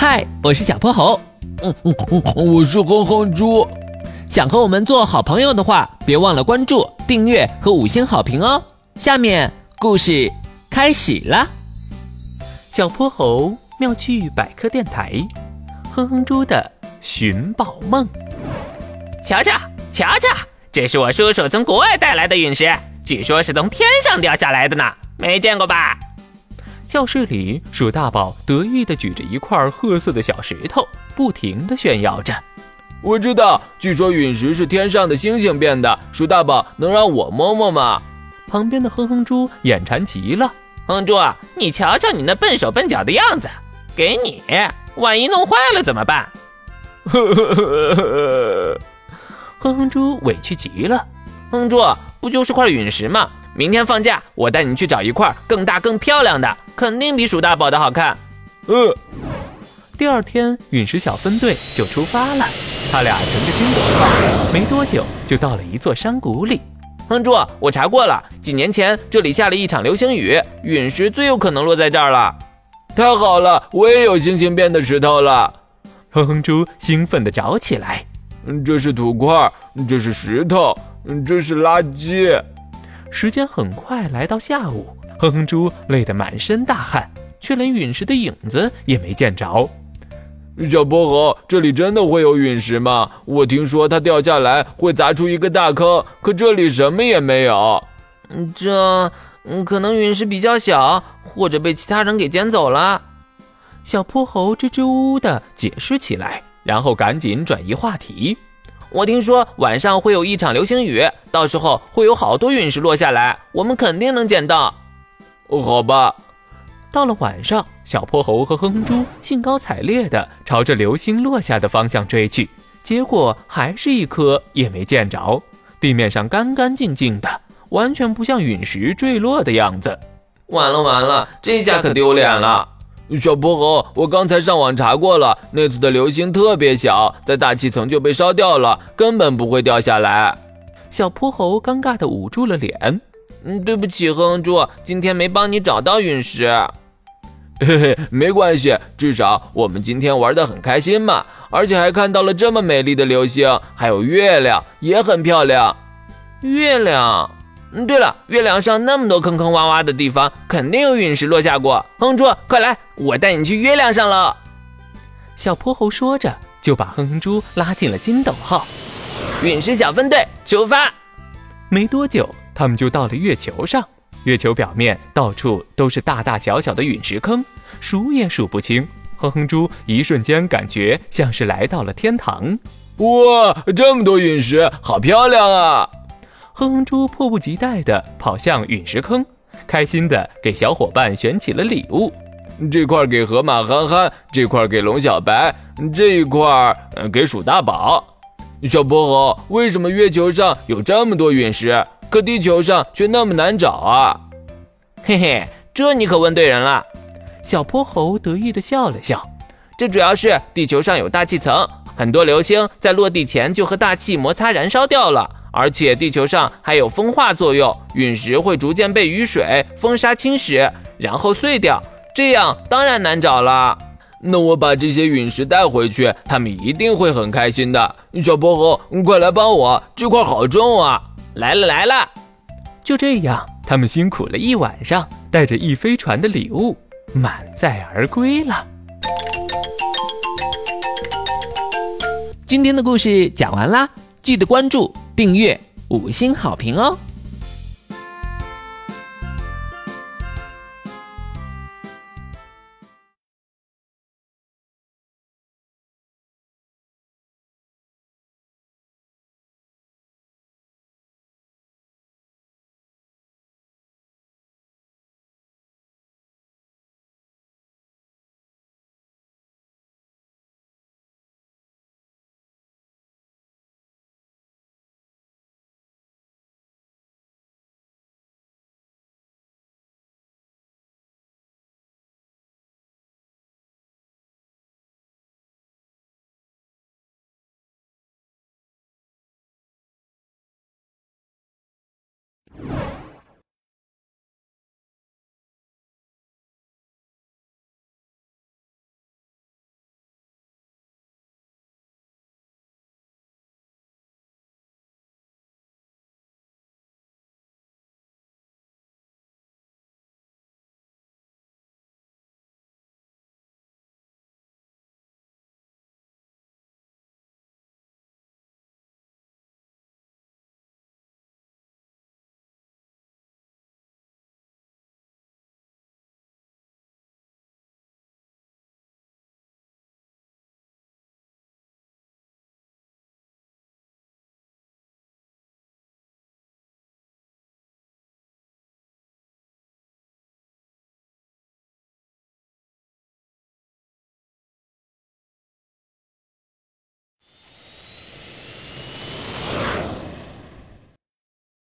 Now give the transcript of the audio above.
嗨，我是小泼猴。嗯嗯嗯，我是哼哼猪。想和我们做好朋友的话，别忘了关注、订阅和五星好评哦。下面故事开始啦。小泼猴妙趣百科电台，哼哼猪的寻宝梦。瞧瞧瞧瞧，这是我叔叔从国外带来的陨石，据说是从天上掉下来的呢，没见过吧？教室里，鼠大宝得意地举着一块褐色的小石头，不停地炫耀着。我知道，据说陨石是天上的星星变的。鼠大宝，能让我摸摸吗？旁边的哼哼猪眼馋极了。哼猪，你瞧瞧你那笨手笨脚的样子，给你，万一弄坏了怎么办？呵呵呵呵哼哼猪委屈极了。哼猪，不就是块陨石吗？明天放假，我带你去找一块更大更漂亮的。肯定比鼠大宝的好看。呃，第二天陨石小分队就出发了。他俩乘着金斗号，没多久就到了一座山谷里。哼猪，我查过了，几年前这里下了一场流星雨，陨石最有可能落在这儿了。太好了，我也有星星变的石头了。哼哼猪兴奋地找起来。这是土块，这是石头，这是垃圾。时间很快来到下午。哼哼猪累得满身大汗，却连陨石的影子也没见着。小泼猴，这里真的会有陨石吗？我听说它掉下来会砸出一个大坑，可这里什么也没有。这，可能陨石比较小，或者被其他人给捡走了。小泼猴支支吾吾地解释起来，然后赶紧转移话题。我听说晚上会有一场流星雨，到时候会有好多陨石落下来，我们肯定能捡到。哦，好吧。到了晚上，小泼猴和哼哼猪兴高采烈地朝着流星落下的方向追去，结果还是一颗也没见着。地面上干干净净的，完全不像陨石坠落的样子。完了完了，这下可丢脸了。小泼猴，我刚才上网查过了，那次的流星特别小，在大气层就被烧掉了，根本不会掉下来。小泼猴尴尬地捂住了脸。嗯，对不起，哼哼猪，今天没帮你找到陨石。嘿嘿，没关系，至少我们今天玩的很开心嘛，而且还看到了这么美丽的流星，还有月亮也很漂亮。月亮，嗯，对了，月亮上那么多坑坑洼洼的地方，肯定有陨石落下过。哼哼猪，快来，我带你去月亮上了。小泼猴说着，就把哼哼猪拉进了金斗号。陨石小分队出发。没多久。他们就到了月球上，月球表面到处都是大大小小的陨石坑，数也数不清。哼哼猪一瞬间感觉像是来到了天堂。哇，这么多陨石，好漂亮啊！哼哼猪迫不及待地跑向陨石坑，开心地给小伙伴选起了礼物。这块给河马憨憨，这块给龙小白，这一块给鼠大宝。小泼猴，为什么月球上有这么多陨石？可地球上却那么难找啊！嘿嘿，这你可问对人了。小泼猴得意地笑了笑。这主要是地球上有大气层，很多流星在落地前就和大气摩擦燃烧掉了。而且地球上还有风化作用，陨石会逐渐被雨水、风沙侵蚀，然后碎掉，这样当然难找了。那我把这些陨石带回去，他们一定会很开心的。小泼猴，快来帮我，这块好重啊！来了来了，就这样，他们辛苦了一晚上，带着一飞船的礼物满载而归了。今天的故事讲完啦，记得关注、订阅、五星好评哦。